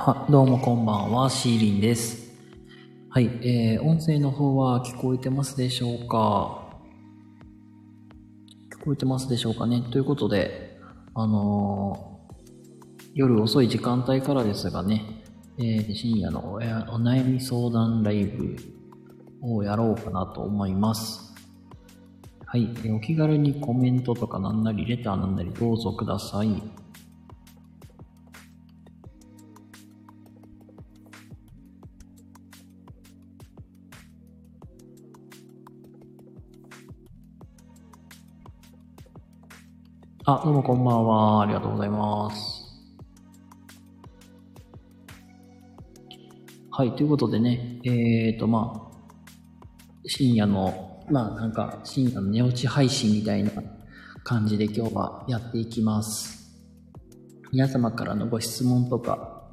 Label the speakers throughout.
Speaker 1: あ、どうもこんばんは、シーリンです。はい、えー、音声の方は聞こえてますでしょうか？聞こえてますでしょうかね？ということで、あのー夜遅い時間帯からですがね、えー深夜のおやお悩み相談ライブをやろうかなと思います。はい、えーお気軽にコメントとかなんなり、レターなんなりどうぞください。あ、どうもこんばんは。ありがとうございます。はい、ということでね、えーと、まあ、深夜の、まあなんか、深夜の寝落ち配信みたいな感じで今日はやっていきます。皆様からのご質問とか、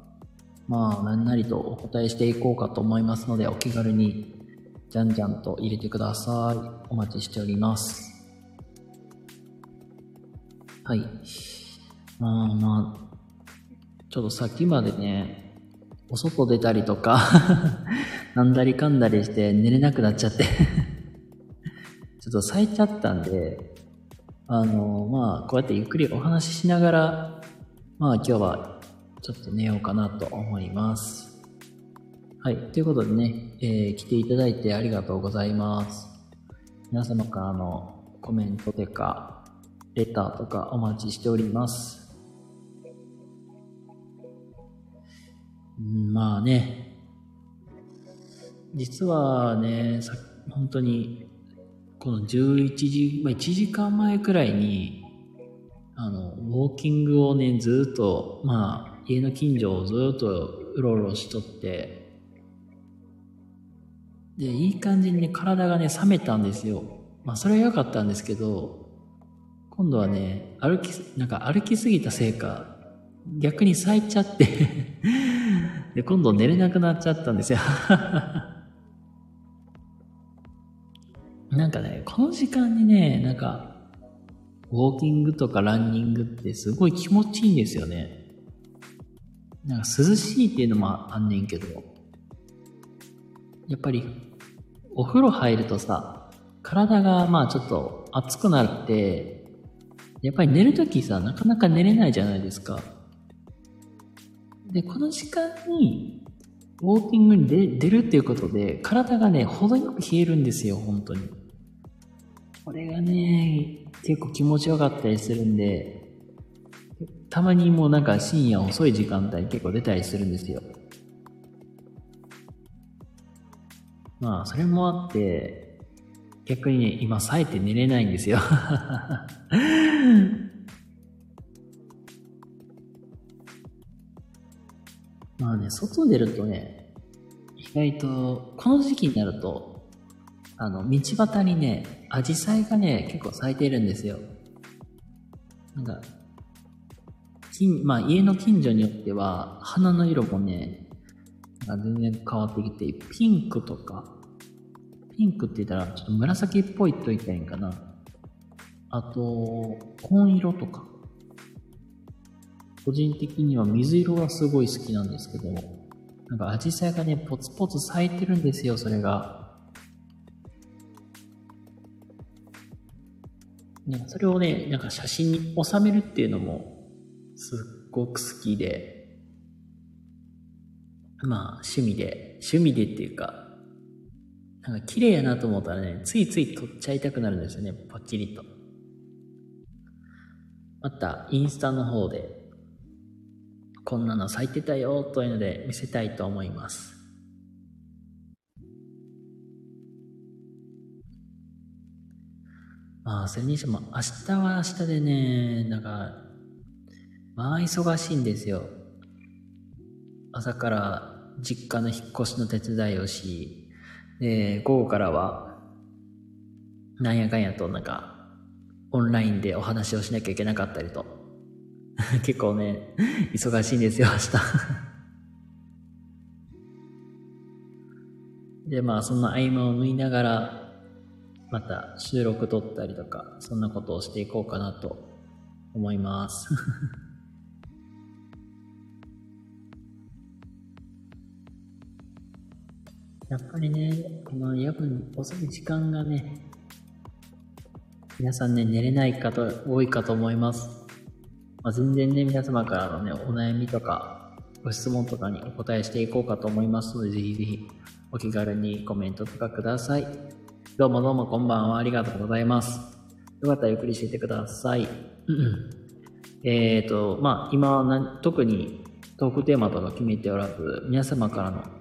Speaker 1: まあ、何なりとお答えしていこうかと思いますので、お気軽に、じゃんじゃんと入れてください。お待ちしております。はい。まあまあ、ちょっとさっきまでね、お外出たりとか、なんだりかんだりして寝れなくなっちゃって、ちょっと咲いちゃったんで、あの、まあ、こうやってゆっくりお話ししながら、まあ今日はちょっと寝ようかなと思います。はい。ということでね、えー来ていただいてありがとうございます。皆様からのコメントてか、レターとかお待ちしております。うんまあね、実はね、さ本当に、この11時、まあ、1時間前くらいに、あの、ウォーキングをね、ずっと、まあ、家の近所をずっとうろうろしとって、で、いい感じにね、体がね、冷めたんですよ。まあ、それは良かったんですけど、今度はね、歩き、なんか歩きすぎたせいか、逆に咲いちゃって、で、今度寝れなくなっちゃったんですよ。なんかね、この時間にね、なんか、ウォーキングとかランニングってすごい気持ちいいんですよね。なんか涼しいっていうのもあんねんけど、やっぱりお風呂入るとさ、体がまあちょっと熱くなって、やっぱり寝るときさ、なかなか寝れないじゃないですか。で、この時間に、ウォーキングに出るっていうことで、体がね、程よく冷えるんですよ、本当に。これがね、結構気持ちよかったりするんで、たまにもうなんか深夜遅い時間帯結構出たりするんですよ。まあ、それもあって、逆にね、今、冴えて寝れないんですよ。まあね、外出るとね、意外と、この時期になると、あの、道端にね、アジサイがね、結構咲いてるんですよ。なんか、近まあ家の近所によっては、花の色もね、全然変わってきて、ピンクとか、ピンクって言ったらちょっと紫っぽいと言ったらいいんかな。あと、紺色とか。個人的には水色がすごい好きなんですけど、なんかアジサイがね、ポツポツ咲いてるんですよ、それが。ね、それをね、なんか写真に収めるっていうのも、すっごく好きで、まあ、趣味で、趣味でっていうか、なんか綺麗やなと思ったらね、ついつい撮っちゃいたくなるんですよね、パッチリと。また、インスタの方で、こんなの咲いてたよ、というので見せたいと思います。まあ、それにしても、明日は明日でね、なんか、まあ、忙しいんですよ。朝から実家の引っ越しの手伝いをし、で、午後からは、なんやかんやとなんか、オンラインでお話をしなきゃいけなかったりと。結構ね、忙しいんですよ、明日。で、まあ、その合間を縫いながら、また収録撮ったりとか、そんなことをしていこうかなと思います。やっぱりね、この夜分遅い時間がね、皆さんね、寝れない方多いかと思います。まあ、全然ね、皆様からのね、お悩みとか、ご質問とかにお答えしていこうかと思いますので、ぜひぜひお気軽にコメントとかください。どうもどうもこんばんは。ありがとうございます。よかったらゆっくりしていてください。えっ、と、まあ、今は特にトークテーマとか決めておらず、皆様からの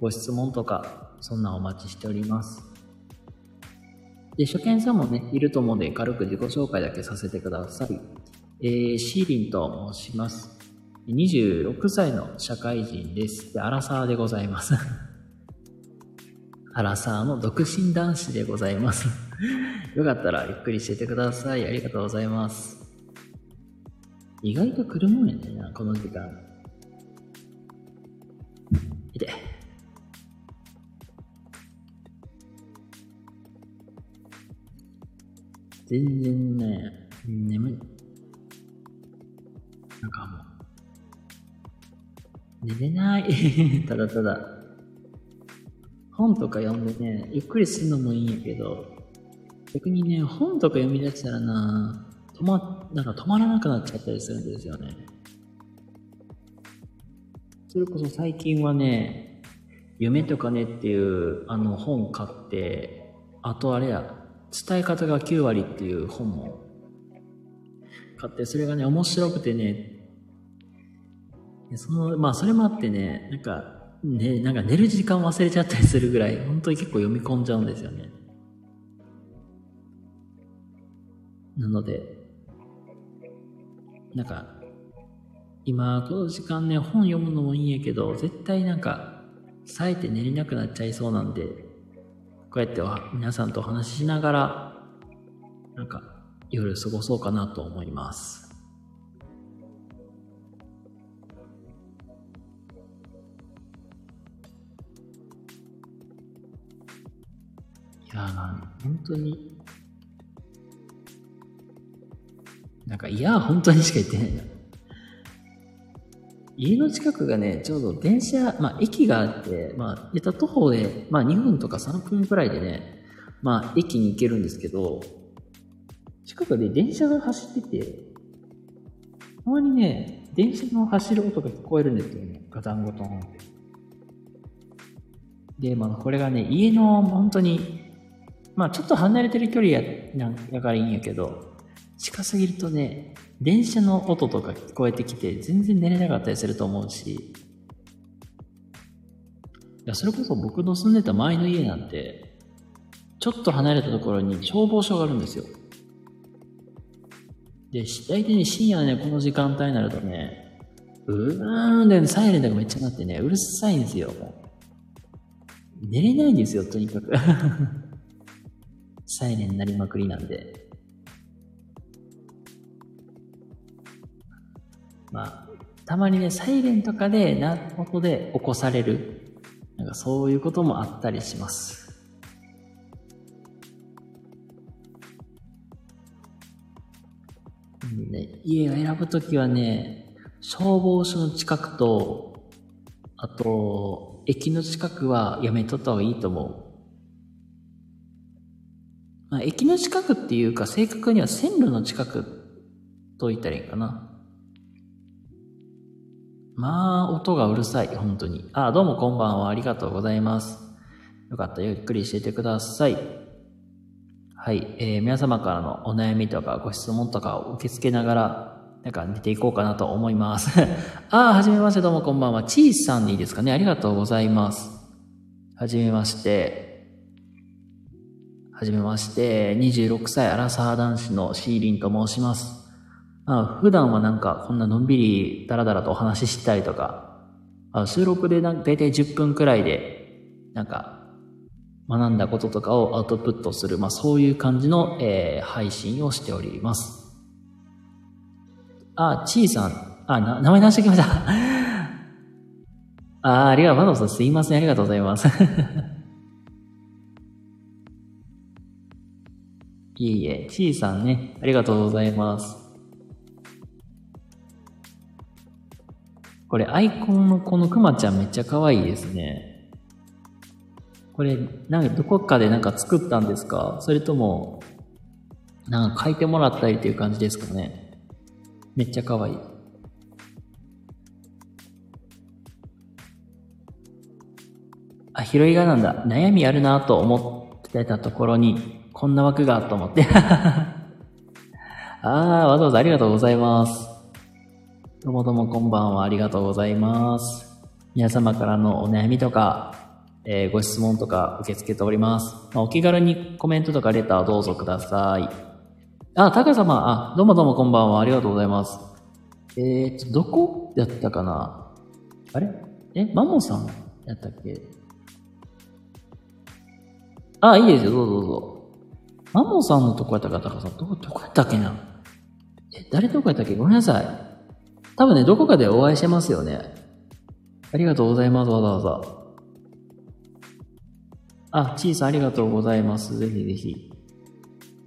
Speaker 1: ご質問とか、そんなお待ちしております。で、初見さんもね、いると思うんで、軽く自己紹介だけさせてください。えー、シーリンと申します。26歳の社会人です。で、アラサーでございます。アラサーの独身男子でございます。よかったらゆっくりしててください。ありがとうございます。意外と来るもんやねんな、この時間。いて。全然ね、眠い。なんかもう、寝れない。ただただ。本とか読んでね、ゆっくりするのもいいんやけど、逆にね、本とか読み出したらな、止ま、なんか止まらなくなっちゃったりするんですよね。それこそ最近はね、夢とかねっていうあの本買って、あとあれや、伝え方が9割っていう本も買って、それがね、面白くてね、その、まあそれもあってね、なんか、ね、なんか寝る時間忘れちゃったりするぐらい、本当に結構読み込んじゃうんですよね。なので、なんか、今、この時間ね、本読むのもいいんやけど、絶対なんか、冴えて寝れなくなっちゃいそうなんで、こうやっては皆さんとお話ししながら、なんか、夜過ごそうかなと思います。いやー、本当に、なんか、いや、本当にしか言ってないな。家の近くがね、ちょうど電車、まあ駅があって、まあ、えっと、徒歩で、まあ2分とか3分くらいでね、まあ駅に行けるんですけど、近くで電車が走ってて、たまにね、電車の走る音が聞こえるんですよね。ガタンゴトンって。で、まあこれがね、家の本当に、まあちょっと離れてる距離や、なんやからいいんやけど、近すぎるとね、電車の音とか聞こえてきて、全然寝れなかったりすると思うし、いや、それこそ僕の住んでた前の家なんて、ちょっと離れたところに消防署があるんですよ。で、大体ね、深夜ね、この時間帯になるとね、うーんで、サイレンとかめっちゃなってね、うるさいんですよ、寝れないんですよ、とにかく。サイレンになりまくりなんで。まあ、たまにね、サイレンとかで、なことで起こされる。なんかそういうこともあったりします。ね、家を選ぶときはね、消防署の近くと、あと、駅の近くはやめとった方がいいと思う。まあ、駅の近くっていうか、正確には線路の近くと言ったらいいかな。まあ、音がうるさい、本当に。あ、あどうもこんばんは。ありがとうございます。よかったゆっくりしていてください。はい。えー、皆様からのお悩みとかご質問とかを受け付けながら、なんか寝ていこうかなと思います。あ、はじめまして、どうもこんばんは。チーさんでいいですかね。ありがとうございます。はじめまして。はじめまして。26歳アラサー男子のシーリンと申します。あ普段はなんかこんなのんびりダラダラとお話ししたりとか、あ収録でなんだいたい10分くらいで、なんか学んだこととかをアウトプットする、まあそういう感じの、えー、配信をしております。あ、ちーさん、あ、な、名前出してきました。あ、ありがとうございます。すいません、ありがとうございます。いえいえ、ちーさんね、ありがとうございます。これアイコンのこのクマちゃんめっちゃ可愛いですね。これ、なんかどこかでなんか作ったんですか？それとも、なんか書いてもらったりっていう感じですかね？めっちゃ可愛い。あ、拾いがなんだ。悩みあるなと思ってたところに、こんな枠がと思って。あー、わざわざありがとうございます。どうもどうもこんばんは。ありがとうございます。皆様からのお悩みとか、えー、ご質問とか受け付けております。まあ、お気軽にコメントとかレターどうぞください。あ、タカ様、あ、どうもどうもこんばんは。ありがとうございます。えーと、どこやったかな？あれ？え、マモさんやったっけ？あ、いいですよ。どうぞどうぞ。マモさんのとこやったか、タカさん。どこ、どこやったっけな？え、誰どこやったっけ？ごめんなさい。多分ね、どこかでお会いしてますよね。ありがとうございます、わざわざ。あ、チーさんありがとうございます。ぜひぜひ。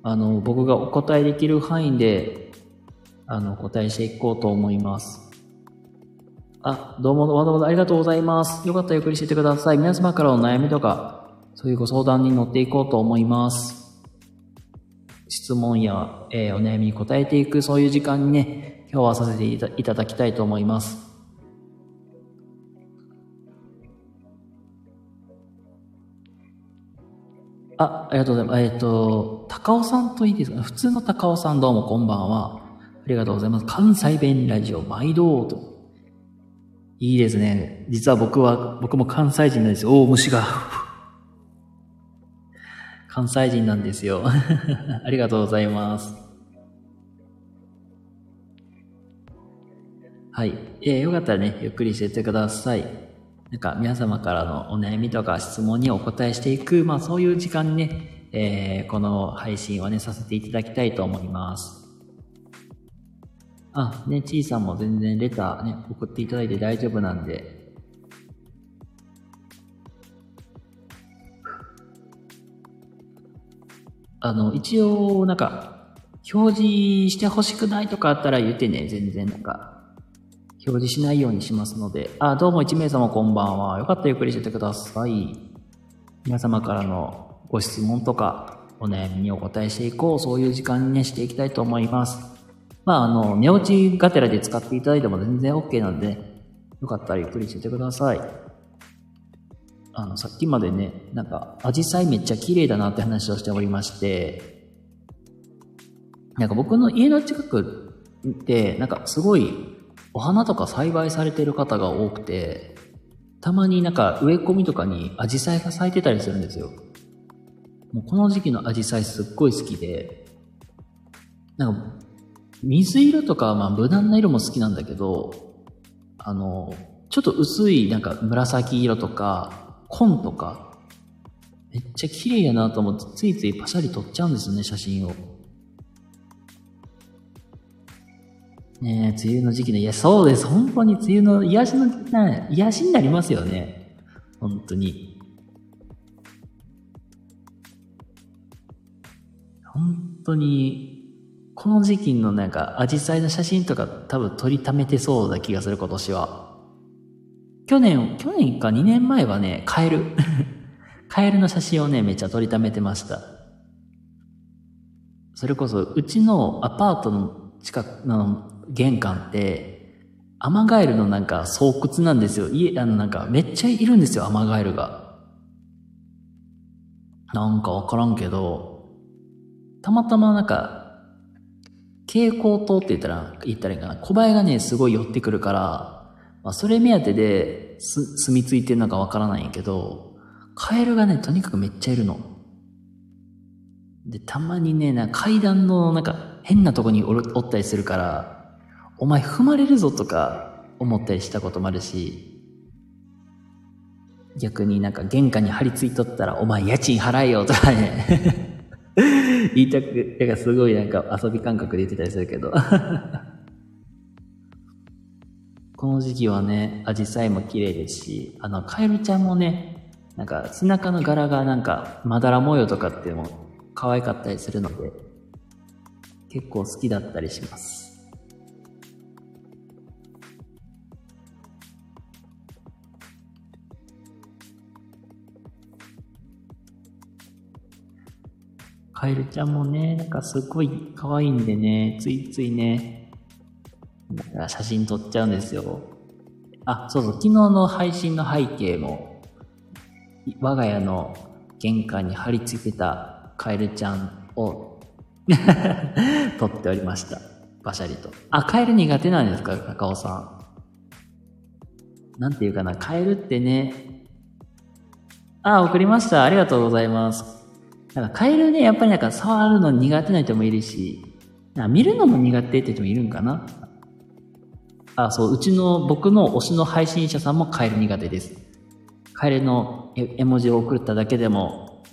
Speaker 1: あの、僕がお答えできる範囲で、あの、答えしていこうと思います。あ、どうもわざわざありがとうございます。よかったらゆっくりしててください。皆様からの悩みとか、そういうご相談に乗っていこうと思います。質問や、えー、お悩みに答えていく、そういう時間にね、今日はさせていただきたいと思います。あ、ありがとうございます。えっ、ー、と、高尾さんといいですか？普通の高尾さんどうもこんばんは。ありがとうございます。関西弁ラジオ毎度と。いいですね。実は僕は、僕も関西人なんですよ。おお、虫が。関西人なんですよ。ありがとうございます。はい。えー、よかったらね、ゆっくりしてってください。なんか皆様からのお悩みとか質問にお答えしていく、まあそういう時間にね、えー、この配信はね、させていただきたいと思います。あ、ね、ちいさんも全然レターね、送っていただいて大丈夫なんで。あの、一応、なんか、表示してほしくないとかあったら言ってね、全然なんか、表示しないようにしますので、あ、どうも1名様こんばんは。よかったらゆっくりしててください。皆様からのご質問とか、お悩みにお答えしていこう、そういう時間にね、していきたいと思います。まあ、あの、寝落ちがてらで使っていただいても全然 OK なんで、よかったらゆっくりしててください。あの、さっきまでね、なんか、アジサイめっちゃ綺麗だなって話をしておりまして、なんか僕の家の近くって、なんかすごいお花とか栽培されてる方が多くて、たまになんか植え込みとかにアジサイが咲いてたりするんですよ。もうこの時期のアジサイすっごい好きで、なんか水色とかまあ無難な色も好きなんだけど、あの、ちょっと薄いなんか紫色とか、紺とか、めっちゃ綺麗やなと思ってついついパシャリ撮っちゃうんですよね、写真を。ねえ梅雨の時期の、いや、そうです。本当に梅雨の癒しの、な癒しになりますよね。本当に。本当に、この時期のなんか、アジサイの写真とか多分撮りためてそうな気がする、今年は。去年、去年か2年前はね、カエル。カエルの写真をね、めっちゃ撮りためてました。それこそ、うちのアパートの近くの玄関って、アマガエルのなんか巣窟なんですよ。家、あのなんかめっちゃいるんですよ、アマガエルが。なんかわからんけど、たまたまなんか、蛍光灯って言ったら、言ったらいいかな。小林がね、すごい寄ってくるから、まあ、それ目当てで、す、住み着いてるのかわからないんやけど、カエルがね、とにかくめっちゃいるの。で、たまにね、な階段のなんか変なとこにおおったりするから、お前踏まれるぞとか思ったりしたこともあるし、逆になんか玄関に張り付いとったら、お前家賃払えよとかね 言いたく、だからすごいなんか遊び感覚で言ってたりするけどこの時期はね、アジサイも綺麗ですし、あの、カエルちゃんもね、なんか背中の柄がなんかまだら模様とかっても可愛かったりするので、結構好きだったりします。カエルちゃんもね、なんかすごい可愛いんでね、ついついね、写真撮っちゃうんですよ。あ、そうそう、昨日の配信の背景も、我が家の玄関に貼り付けたカエルちゃんを 撮っておりました。バシャリと。あ、カエル苦手なんですか？高尾さん。なんていうかな、カエルってね、あ、送りました。ありがとうございます。なんかカエルね、やっぱりなんか触るの苦手な人もいるし、見るのも苦手って人もいるんかなあ、そう、うちの僕の推しの配信者さんもカエル苦手です。カエルの絵文字を送っただけでも、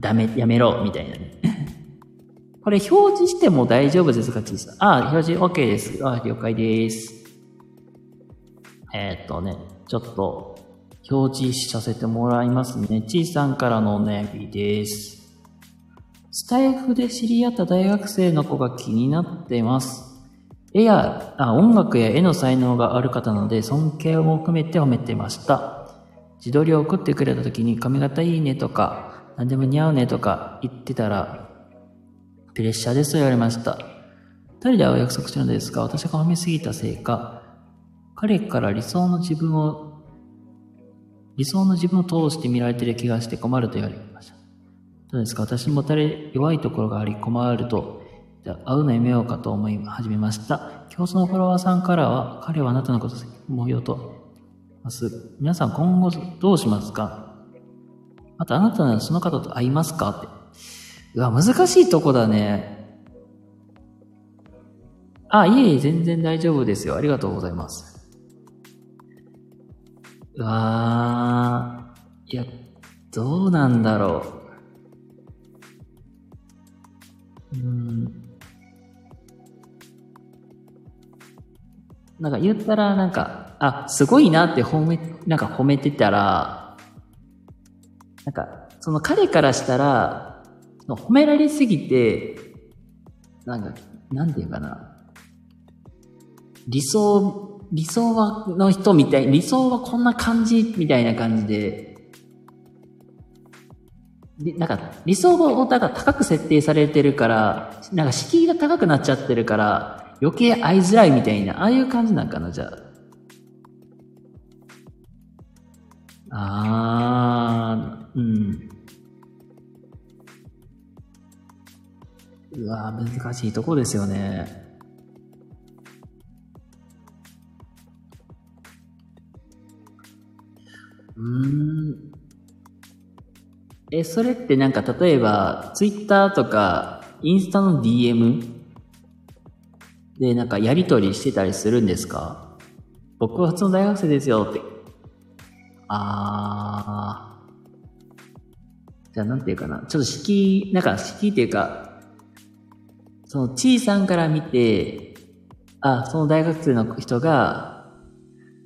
Speaker 1: ダメ、やめろ、みたいなね。これ表示しても大丈夫ですか小さあ、表示 OK です。あ、了解です。えー、っとね、ちょっと表示させてもらいますね。ちいさんからのお悩みです。スタイフで知り合った大学生の子が気になってます。絵やあ、音楽や絵の才能がある方なので、尊敬も含めて褒めてました。自撮りを送ってくれた時に髪型いいねとか、何でも似合うねとか言ってたら、プレッシャーですと言われました。二人で会う約束してるのですが、私が褒めすぎたせいか、彼から理想の自分を、理想の自分を通して見られてる気がして困ると言われました。どうですか？私もたれ弱いところがあり困るとじゃあ、会うのやめようかと思い始めました。競争のフォロワーさんからは、彼はあなたのこと思うよと。ます。皆さん今後どうしますか？またあなたならその方と会いますか？って。うわ、難しいとこだね。あ、いえいえ、全然大丈夫ですよ。ありがとうございます。うわー、いや、どうなんだろう。うん。なんか言ったらなんか、あ、すごいなって褒め、なんか褒めてたら、なんか、その彼からしたら、褒められすぎて、なんか、なんていうかな。理想、理想は、の人みたい、理想はこんな感じみたいな感じで、で、なんか、理想を、だか高く設定されてるから、なんか敷居が高くなっちゃってるから、余計会いづらいみたいな、ああいう感じなんかな、じゃあ。あー、うん。うわ難しいとこですよね。うん。え、それってなんか例えば、ツイッターとか、インスタの DM で、なんかやりとりしてたりするんですか？僕は普通の大学生ですよって。あー。じゃあなんていうかな。ちょっと敷居、なんか敷居っていうか、その、ちいさんから見て、あ、その大学生の人が、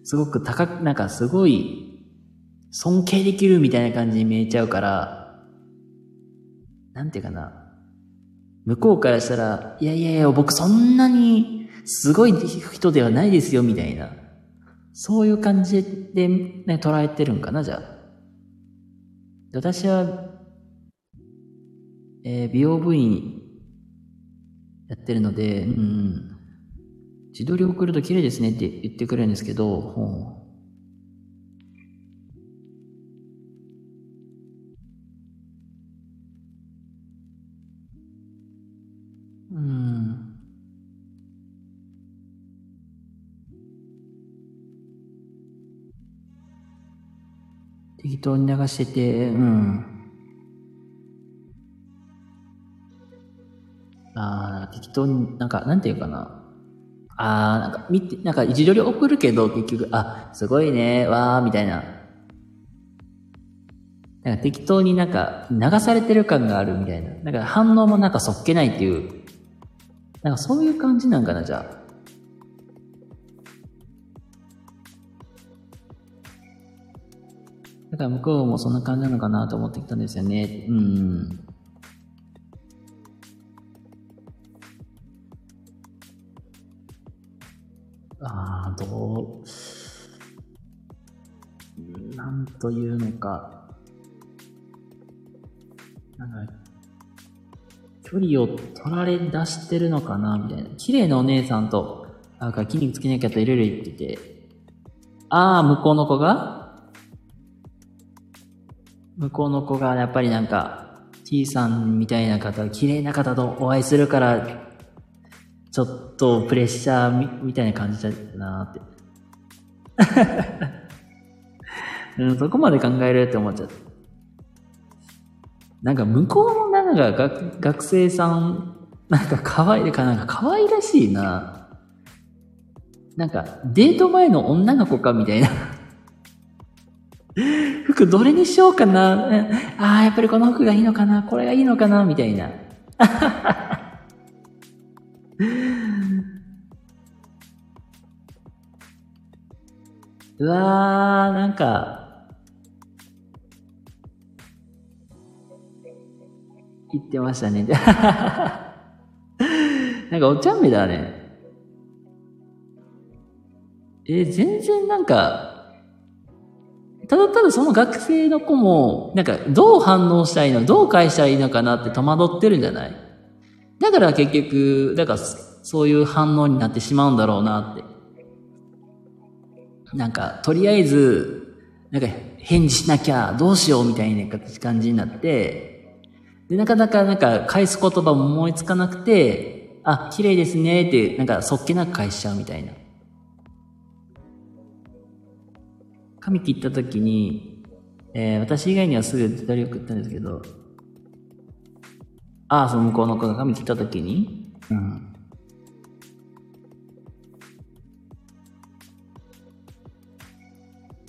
Speaker 1: すごく高く、なんかすごい、尊敬できるみたいな感じに見えちゃうから、なんていうかな。向こうからしたら、いやいやいや、僕そんなにすごい人ではないですよ、みたいな。そういう感じで、ね、捉えてるんかな、じゃあ。私は、えー、美容部員やってるので、うん、自撮り送ると綺麗ですねって言ってくれるんですけど、適当に流してて、うん。ああ、適当に、なんか、なんていうかな。ああ、なんか、見て、なんか、自撮り送るけど、結局、あ、すごいね、わー、みたいな。なんか適当になんか、流されてる感があるみたいな。なんか、反応もなんかそっけないっていうなんかそういう感じなんかな、じゃあ。だから向こうもそんな感じなのかなと思ってきたんですよね。うん。ああ、どう、なんというのか。なんか、距離を取られ出してるのかなみたいな。綺麗なお姉さんと、なんか筋肉つけなきゃといろいろ言ってて、ああ、向こうの子が向こうの子がやっぱりなんか、T さんみたいな方、綺麗な方とお会いするから、ちょっとプレッシャーみたいな感じだなって。うん、そこまで考えるって思っちゃった。なんか向こうのなんか学学生さん、なんか可愛いか、なんか可愛らしいな。なんかデート前の女の子かみたいな。服どれにしようかな？ああ、やっぱりこの服がいいのかな？これがいいのかな？みたいな。うわー、なんか、言ってましたね。なんかお茶目だね。えー、全然なんか、ただただその学生の子も、なんかどう反応したいいのどう返したらいいのかなって戸惑ってるんじゃない？だから結局、だからそういう反応になってしまうんだろうなって。なんか、とりあえず、なんか、返事しなきゃ、どうしようみたいな感じになって、で、なかなか、なんか、返す言葉も思いつかなくて、あ、綺麗ですねって、なんか、そっけなく返しちゃうみたいな。髪切った時に、えー、私以外にはすぐ自撮り送ったんですけど、ああ、その向こうの子が髪切った時に、うん。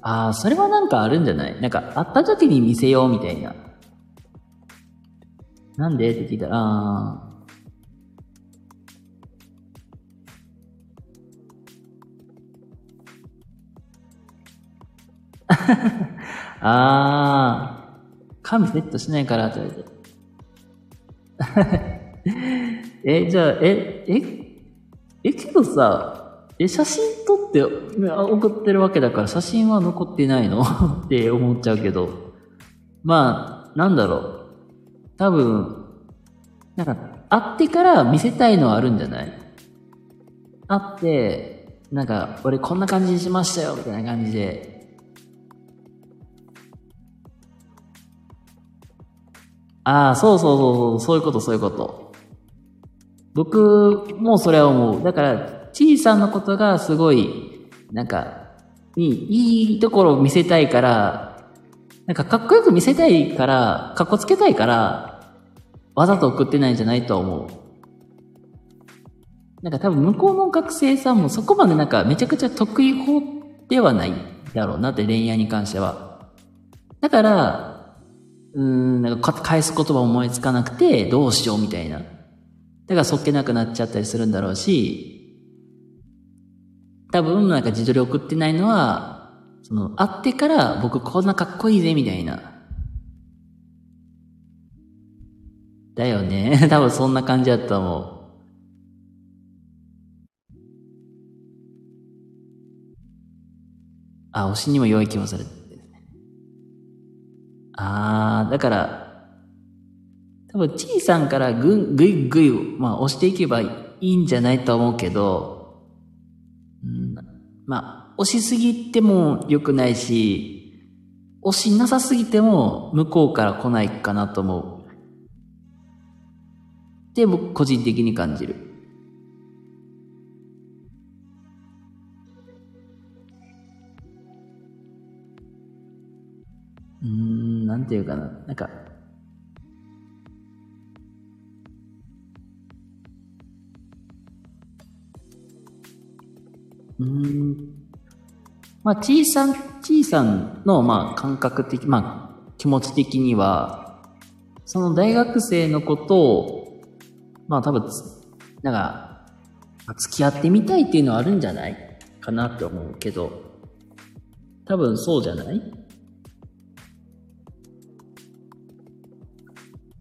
Speaker 1: ああ、それはなんかあるんじゃない？なんか、会った時に見せようみたいな。なんで？って聞いたら、ああ。ああ、髪セットしないからって言われて。え、じゃあ、え、え、え、けどさ、え、写真撮って送ってるわけだから写真は残ってないの？って思っちゃうけど。まあ、なんだろう。多分、なんか、会ってから見せたいのはあるんじゃない？会って、なんか、俺こんな感じにしましたよ、みたいな感じで。ああ、そうそうそうそう、そういうこと、そういうこと。僕もそれは思う。だから、ちいさんのことがすごい、なんか、に、いいところを見せたいから、なんかかっこよく見せたいから、かっこつけたいから、わざと送ってないんじゃないと思う。なんか多分向こうの学生さんもそこまでなんかめちゃくちゃ得意法ではないだろうなって恋愛に関しては。だから、うん、なんか返す言葉思いつかなくてどうしようみたいな。だからそっけなくなっちゃったりするんだろうし、多分なんか自撮り送ってないのは、その、会ってから僕こんなかっこいいぜみたいな。だよね。多分そんな感じだと思う。あ、推しにも良い気もする。あー、だから、多分、ちいさんからぐん、ぐいぐい、まあ、押していけばいいんじゃないと思うけど、うん、まあ、押しすぎても良くないし、押しなさすぎても向こうから来ないかなと思う。って僕個人的に感じる。なんていうかな。なんか、うん。まあ、ちいさん、ちいさんの、まあ、感覚的、まあ、気持ち的には、その大学生のことを、まあ、多分、なんか、付き合ってみたいっていうのはあるんじゃないかなって思うけど、多分そうじゃない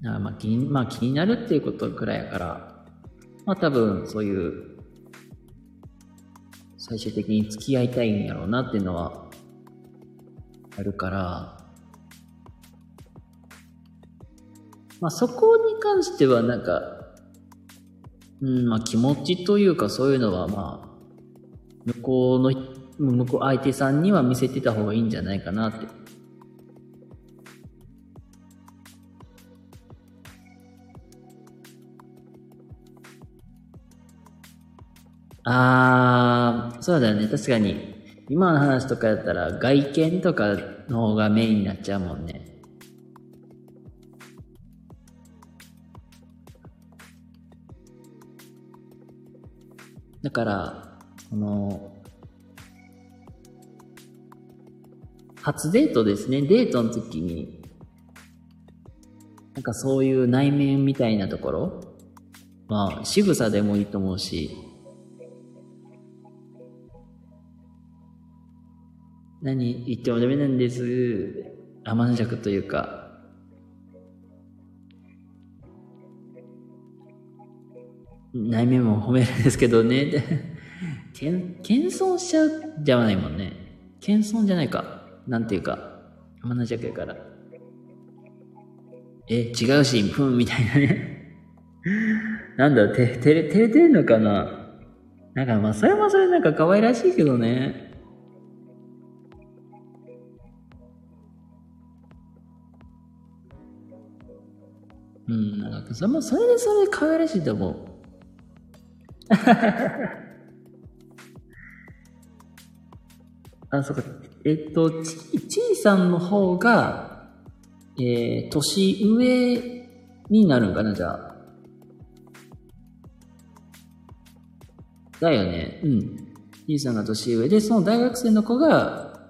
Speaker 1: あまあ気に、まあ気になるっていうことくらいやから、まあ多分そういう最終的に付き合いたいんやろうなっていうのはあるから、まあそこに関してはなんか、うん、まあ気持ちというかそういうのはまあ、向こうの、向こう相手さんには見せてた方がいいんじゃないかなって。あー、そうだよね。確かに。今の話とかやったら外見とかの方がメインになっちゃうもんね。だから、その、初デートですね。デートの時に、なんかそういう内面みたいなところ、まあ、仕草でもいいと思うし、何言ってもダメなんです。甘弱というか。内面も褒めるんですけどね。で謙遜しちゃうじゃないもんね。謙遜じゃないか。なんていうか。甘弱やから。え、違うし、ふん、みたいなね。なんだ、て、てれ、照れてんのかななんか、まあ、それもそれなんか可愛らしいけどね。うん、なんか、それも、それでそれで可愛らしいと思う。あ、そうか。えっと、ち、ちいさんの方が、えー、年上になるんかな、じゃあ。だよね。うん。ちいさんが年上で、その大学生の子が、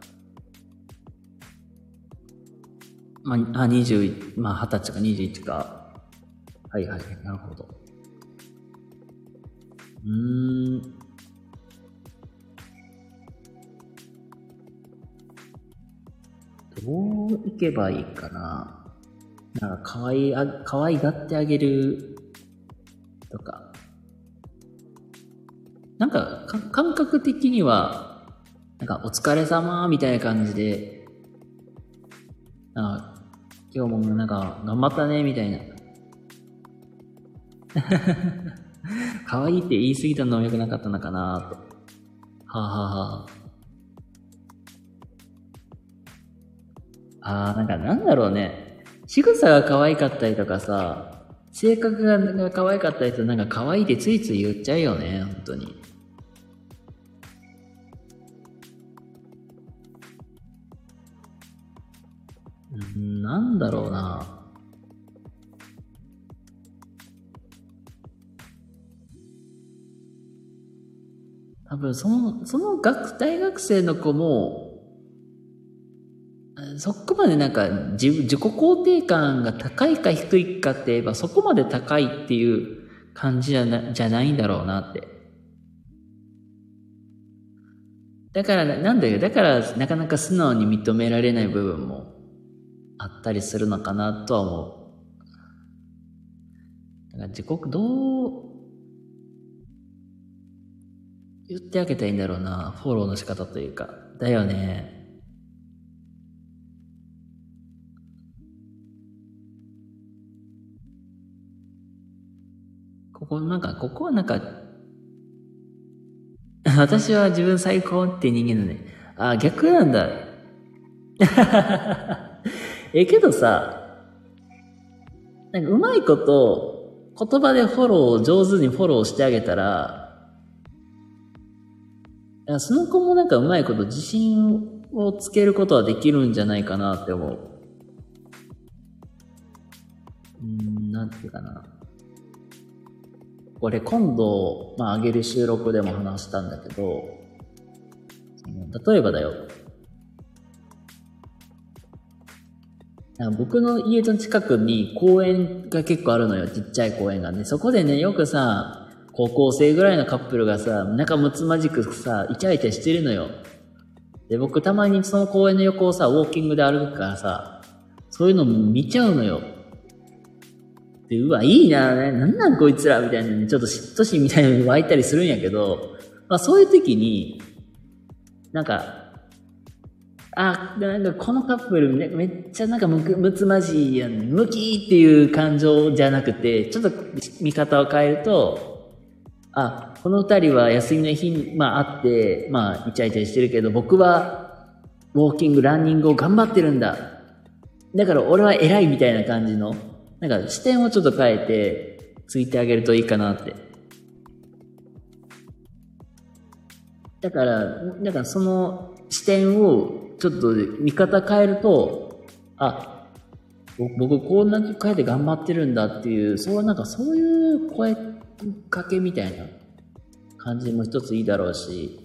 Speaker 1: まあ、あ、21、まあ、20歳か21か。はいはい、なるほど。うーん。どういけばいいかな。なんか、可愛いあ、可愛がってあげるとか。なんかか、感覚的には、なんか、お疲れ様みたいな感じで、なんか、今日もなんか、頑張ったね、みたいな。可愛いって言い過ぎたのは良くなかったのかな？と。はあ、はあはあ、あーなんかなんだろうね。仕草が可愛かったりとかさ、性格が可愛かったりとなんか可愛いってついつい言っちゃうよね、本当に。うんなんだろうな。多分その、その学、大学生の子も、そこまでなんか自自己肯定感が高いか低いかって言えばそこまで高いっていう感じじゃなじゃないんだろうなって。だから、なんだよ。だから、なかなか素直に認められない部分もあったりするのかなとは思う。だから自己、どう、言ってあげたいんだろうな。フォローの仕方というか。だよね。ここ、なんか、ここはなんか、私は自分最高って人間だね。あ、逆なんだ。え、けどさ、なんかうまいこと、言葉でフォロー上手にフォローしてあげたら、その子もなんかうまいこと自信をつけることはできるんじゃないかなって思う。うん、なんていうかな。これ今度、まあ、上げる収録でも話したんだけど、例えばだよ。なんか僕の家の近くに公園が結構あるのよ。ちっちゃい公園がね。そこでね、よくさ、高校生ぐらいのカップルがさ、仲睦まじくさ、イチャイチャしてるのよ。で、僕たまにその公園の横をさ、ウォーキングで歩くからさ、そういうの見ちゃうのよ。で、うわ、いいな、ね、なんなんこいつらみたいなね、ちょっと嫉妬心みたいなのに湧いたりするんやけど、まあそういう時に、なんか、あ、なんかこのカップルめめっちゃなんかむくむつまじいやん、ムキーっていう感情じゃなくて、ちょっと見方を変えると、あ、この二人は休みの日に、まあ会って、まあイチャイチャしてるけど、僕はウォーキング、ランニングを頑張ってるんだ。だから俺は偉いみたいな感じの、なんか視点をちょっと変えて、ついてあげるといいかなって。だから、だからその視点をちょっと見方変えると、あ、僕こんなに変えて頑張ってるんだっていう、そうなんかそういう声かけみたいな感じも一ついいだろうし、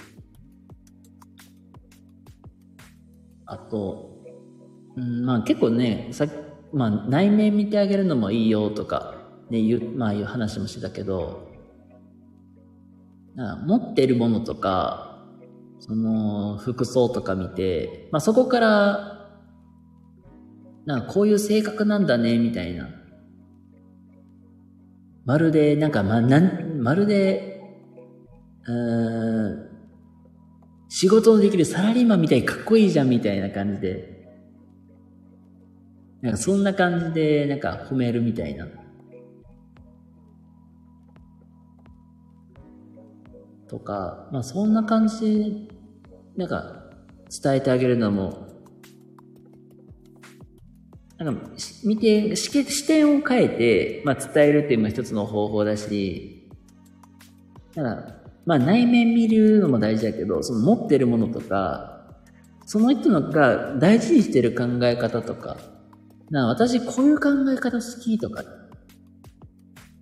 Speaker 1: あと、うん、まあ結構ね、さまあ内面見てあげるのもいいよとか、ね、いう、まあいう話もしてたけど、持ってるものとか、その服装とか見て、まあ、そこから、なこういう性格なんだね、みたいな。まるで、なんかま、なん、まるで、うん、仕事のできるサラリーマンみたいにかっこいいじゃん、みたいな感じで。なんかそんな感じで、なんか褒めるみたいな。とか、まあそんな感じでなんか、伝えてあげるのも、なんか、見て、視点を変えて、まあ、伝えるっていうのも一つの方法だし、だ、まあ、内面見るのも大事だけど、その持ってるものとか、その人が大事にしてる考え方とか、な私こういう考え方好きとか、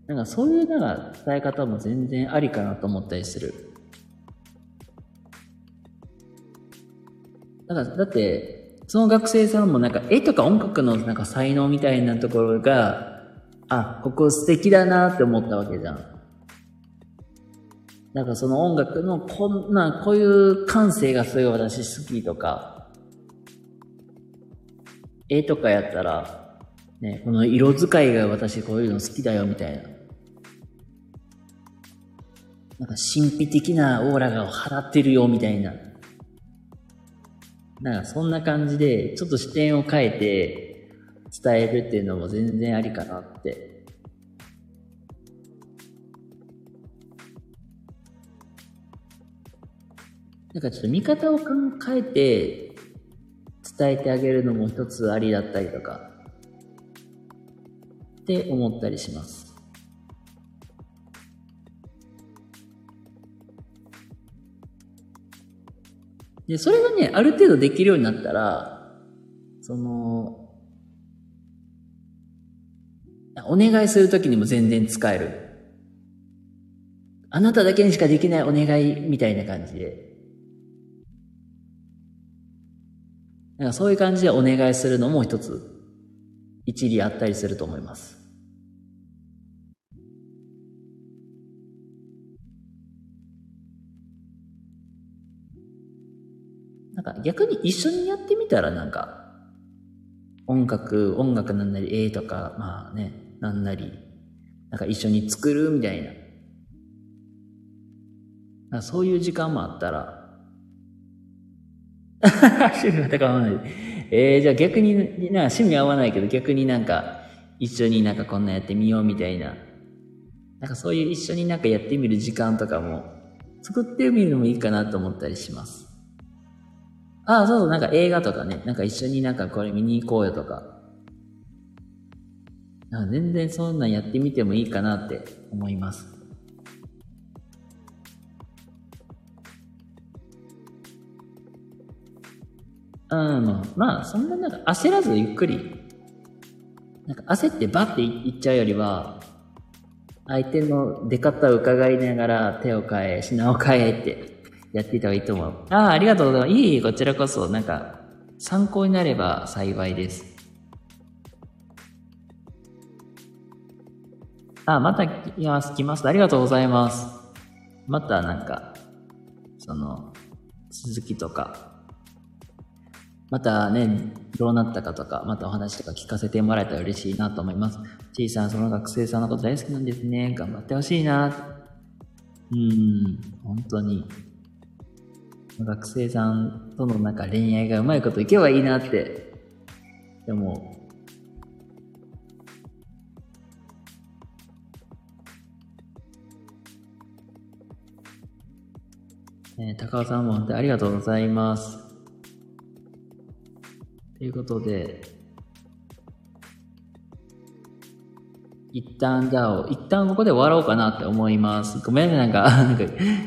Speaker 1: なんかそういうなんか伝え方も全然ありかなと思ったりする。だから、だって、その学生さんもなんか絵とか音楽のなんか才能みたいなところが、あ、ここ素敵だなって思ったわけじゃん。なんかその音楽のこんな、こういう感性がすごい私好きとか、絵とかやったら、ね、この色使いが私こういうの好きだよみたいな。なんか神秘的なオーラが払ってるよみたいな。なんかそんな感じで、ちょっと視点を変えて伝えるっていうのも全然ありかなって。なんかちょっと見方を変えて伝えてあげるのも一つありだったりとかって思ったりします。で、それがね、ある程度できるようになったら、その、お願いするときにも全然使える。あなただけにしかできないお願いみたいな感じで。なんかそういう感じでお願いするのも一つ、一理あったりすると思います。なんか逆に一緒にやってみたらなんか、音楽、音楽なんなり、絵とか、まあね、なんなり、なんか一緒に作るみたいな。そういう時間もあったら、趣味全く合わない。えー、じゃあ逆に、な趣味合わないけど逆になんか、一緒になんかこんなやってみようみたいな。なんかそういう一緒になんかやってみる時間とかも、作ってみるのもいいかなと思ったりします。ああ、そうそう、なんか映画とかね、なんか一緒になんかこれ見に行こうよとか。か全然そんなんやってみてもいいかなって思います。うん、まあ、そんななんか焦らずゆっくり、なんか焦ってバッていっちゃうよりは、相手の出方を伺いながら手を変え、品を変えってやっていた方がいいと思う。ああ、ありがとうございます。いい、こちらこそ、なんか、参考になれば幸いです。あ、また来ます、来ます。ありがとうございます。またなんか、その、続きとか、またね、どうなったかとか、またお話とか聞かせてもらえたら嬉しいなと思います。ちいさん、その学生さんのこと大好きなんですね。頑張ってほしいな。うん、本当に。学生さんとのなんか恋愛がうまいこといけばいいなって、でも、えー高尾さんも本当にありがとうございます。ということで、一旦、じゃあ、一旦ここで終わろうかなって思います。ごめんね、なんか、なんか、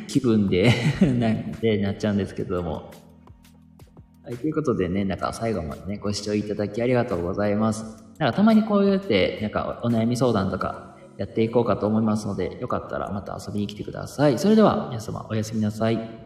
Speaker 1: 気分で、なんで、なっちゃうんですけども。はい、ということでね、なんか最後までね、ご視聴いただきありがとうございます。なんかたまにこうやって、なんかお悩み相談とかやっていこうかと思いますので、よかったらまた遊びに来てください。それでは、皆様おやすみなさい。